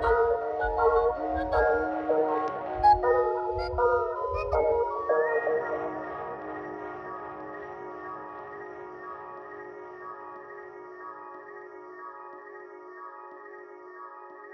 Bye.